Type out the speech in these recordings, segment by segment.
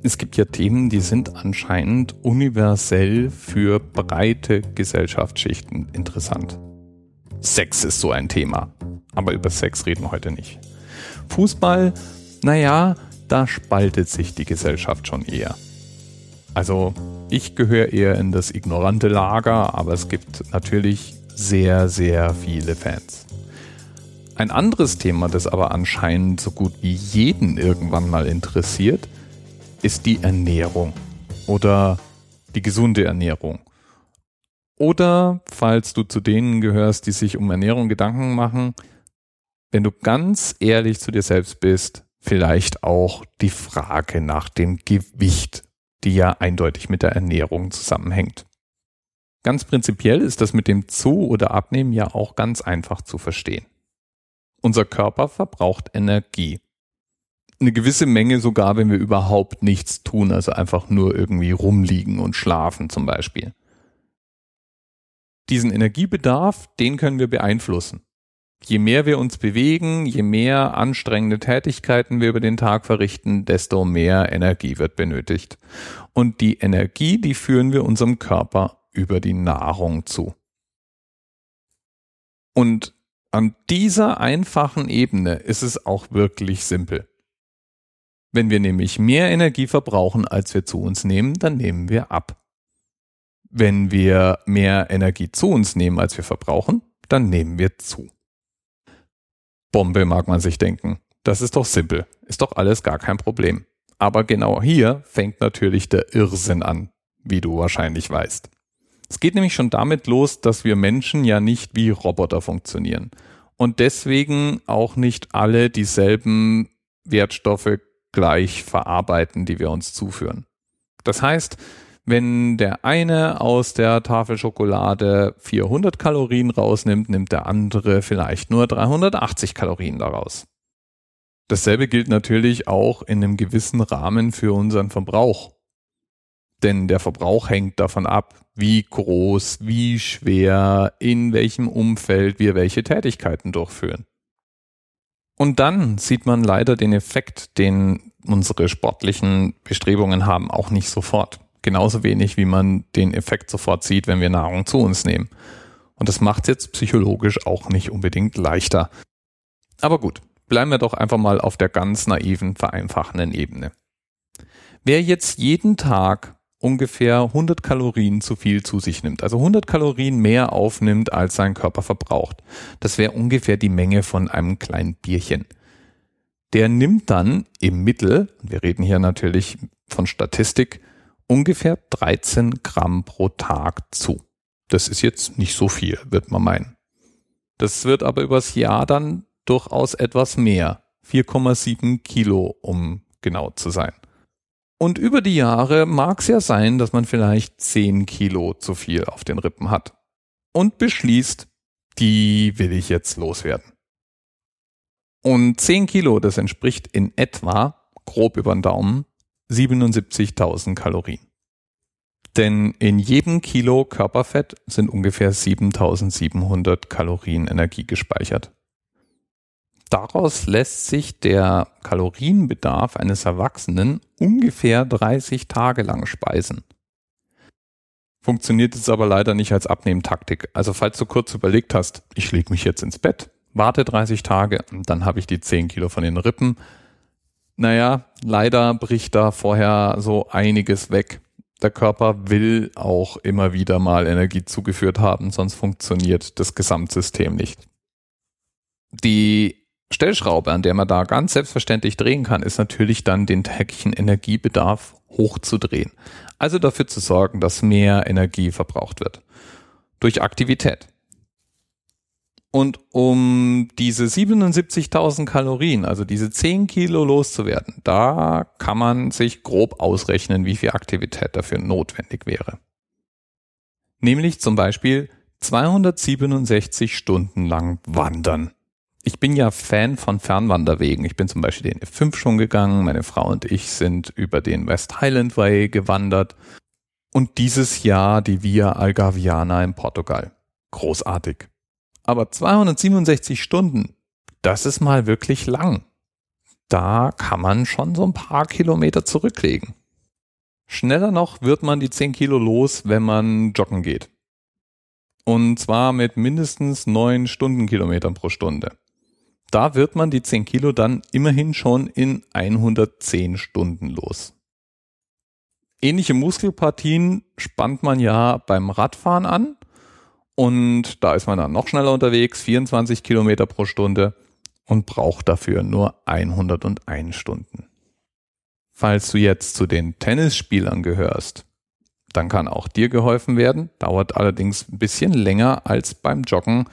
Es gibt ja Themen, die sind anscheinend universell für breite Gesellschaftsschichten interessant. Sex ist so ein Thema. Aber über Sex reden wir heute nicht. Fußball, naja, da spaltet sich die Gesellschaft schon eher. Also ich gehöre eher in das ignorante Lager, aber es gibt natürlich sehr, sehr viele Fans. Ein anderes Thema, das aber anscheinend so gut wie jeden irgendwann mal interessiert, ist die Ernährung oder die gesunde Ernährung. Oder falls du zu denen gehörst, die sich um Ernährung Gedanken machen, wenn du ganz ehrlich zu dir selbst bist, vielleicht auch die Frage nach dem Gewicht, die ja eindeutig mit der Ernährung zusammenhängt. Ganz prinzipiell ist das mit dem Zu- oder Abnehmen ja auch ganz einfach zu verstehen. Unser Körper verbraucht Energie. Eine gewisse Menge sogar, wenn wir überhaupt nichts tun, also einfach nur irgendwie rumliegen und schlafen zum Beispiel. Diesen Energiebedarf, den können wir beeinflussen. Je mehr wir uns bewegen, je mehr anstrengende Tätigkeiten wir über den Tag verrichten, desto mehr Energie wird benötigt. Und die Energie, die führen wir unserem Körper über die Nahrung zu. Und an dieser einfachen Ebene ist es auch wirklich simpel. Wenn wir nämlich mehr Energie verbrauchen, als wir zu uns nehmen, dann nehmen wir ab. Wenn wir mehr Energie zu uns nehmen, als wir verbrauchen, dann nehmen wir zu. Bombe mag man sich denken. Das ist doch simpel. Ist doch alles gar kein Problem. Aber genau hier fängt natürlich der Irrsinn an, wie du wahrscheinlich weißt. Es geht nämlich schon damit los, dass wir Menschen ja nicht wie Roboter funktionieren und deswegen auch nicht alle dieselben Wertstoffe gleich verarbeiten, die wir uns zuführen. Das heißt, wenn der eine aus der Tafel Schokolade 400 Kalorien rausnimmt, nimmt der andere vielleicht nur 380 Kalorien daraus. Dasselbe gilt natürlich auch in einem gewissen Rahmen für unseren Verbrauch. Denn der Verbrauch hängt davon ab, wie groß, wie schwer, in welchem Umfeld wir welche Tätigkeiten durchführen. Und dann sieht man leider den Effekt, den unsere sportlichen Bestrebungen haben, auch nicht sofort. Genauso wenig, wie man den Effekt sofort sieht, wenn wir Nahrung zu uns nehmen. Und das macht jetzt psychologisch auch nicht unbedingt leichter. Aber gut, bleiben wir doch einfach mal auf der ganz naiven, vereinfachenden Ebene. Wer jetzt jeden Tag ungefähr 100 Kalorien zu viel zu sich nimmt. Also 100 Kalorien mehr aufnimmt, als sein Körper verbraucht. Das wäre ungefähr die Menge von einem kleinen Bierchen. Der nimmt dann im Mittel, wir reden hier natürlich von Statistik, ungefähr 13 Gramm pro Tag zu. Das ist jetzt nicht so viel, wird man meinen. Das wird aber übers Jahr dann durchaus etwas mehr. 4,7 Kilo, um genau zu sein. Und über die Jahre mag es ja sein, dass man vielleicht 10 Kilo zu viel auf den Rippen hat. Und beschließt, die will ich jetzt loswerden. Und 10 Kilo, das entspricht in etwa, grob über den Daumen, 77.000 Kalorien. Denn in jedem Kilo Körperfett sind ungefähr 7700 Kalorien Energie gespeichert. Daraus lässt sich der Kalorienbedarf eines Erwachsenen ungefähr 30 Tage lang speisen. Funktioniert es aber leider nicht als Abnehmtaktik. Also falls du kurz überlegt hast, ich lege mich jetzt ins Bett, warte 30 Tage und dann habe ich die 10 Kilo von den Rippen. Naja, leider bricht da vorher so einiges weg. Der Körper will auch immer wieder mal Energie zugeführt haben, sonst funktioniert das Gesamtsystem nicht. Die Stellschraube, an der man da ganz selbstverständlich drehen kann, ist natürlich dann den täglichen Energiebedarf hochzudrehen. Also dafür zu sorgen, dass mehr Energie verbraucht wird. Durch Aktivität. Und um diese 77.000 Kalorien, also diese 10 Kilo loszuwerden, da kann man sich grob ausrechnen, wie viel Aktivität dafür notwendig wäre. Nämlich zum Beispiel 267 Stunden lang wandern ich bin ja Fan von Fernwanderwegen. Ich bin zum Beispiel den F5 schon gegangen. Meine Frau und ich sind über den West Highland Way gewandert. Und dieses Jahr die Via Algarviana in Portugal. Großartig. Aber 267 Stunden, das ist mal wirklich lang. Da kann man schon so ein paar Kilometer zurücklegen. Schneller noch wird man die 10 Kilo los, wenn man joggen geht. Und zwar mit mindestens 9 Stundenkilometern pro Stunde. Da wird man die 10 Kilo dann immerhin schon in 110 Stunden los. Ähnliche Muskelpartien spannt man ja beim Radfahren an und da ist man dann noch schneller unterwegs, 24 Kilometer pro Stunde und braucht dafür nur 101 Stunden. Falls du jetzt zu den Tennisspielern gehörst, dann kann auch dir geholfen werden, dauert allerdings ein bisschen länger als beim Joggen.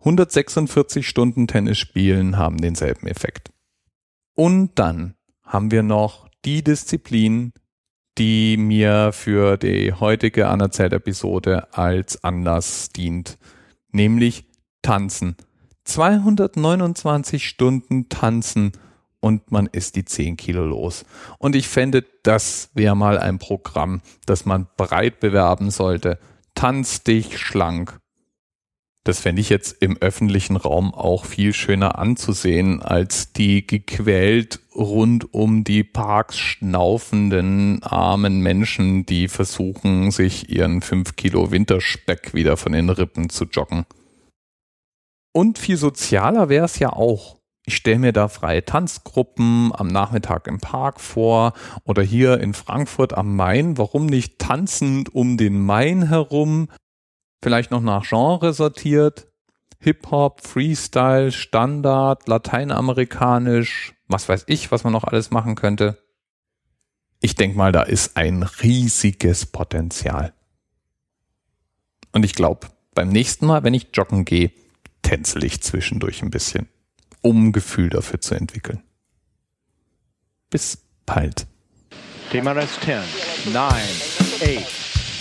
146 Stunden Tennis spielen haben denselben Effekt. Und dann haben wir noch die Disziplin, die mir für die heutige Anerzählt-Episode als Anlass dient, nämlich Tanzen. 229 Stunden Tanzen und man ist die 10 Kilo los. Und ich fände, das wäre mal ein Programm, das man breit bewerben sollte. Tanz dich schlank. Das fände ich jetzt im öffentlichen Raum auch viel schöner anzusehen, als die gequält rund um die Parks schnaufenden armen Menschen, die versuchen, sich ihren 5 Kilo Winterspeck wieder von den Rippen zu joggen. Und viel sozialer wäre es ja auch ich stelle mir da freie Tanzgruppen am Nachmittag im Park vor oder hier in Frankfurt am Main. Warum nicht tanzend um den Main herum? Vielleicht noch nach Genre sortiert. Hip-Hop, Freestyle, Standard, Lateinamerikanisch, was weiß ich, was man noch alles machen könnte. Ich denke mal, da ist ein riesiges Potenzial. Und ich glaube, beim nächsten Mal, wenn ich joggen gehe, tänzel ich zwischendurch ein bisschen um Gefühl dafür zu entwickeln. Bis bald. TMRS 10, 9, 8.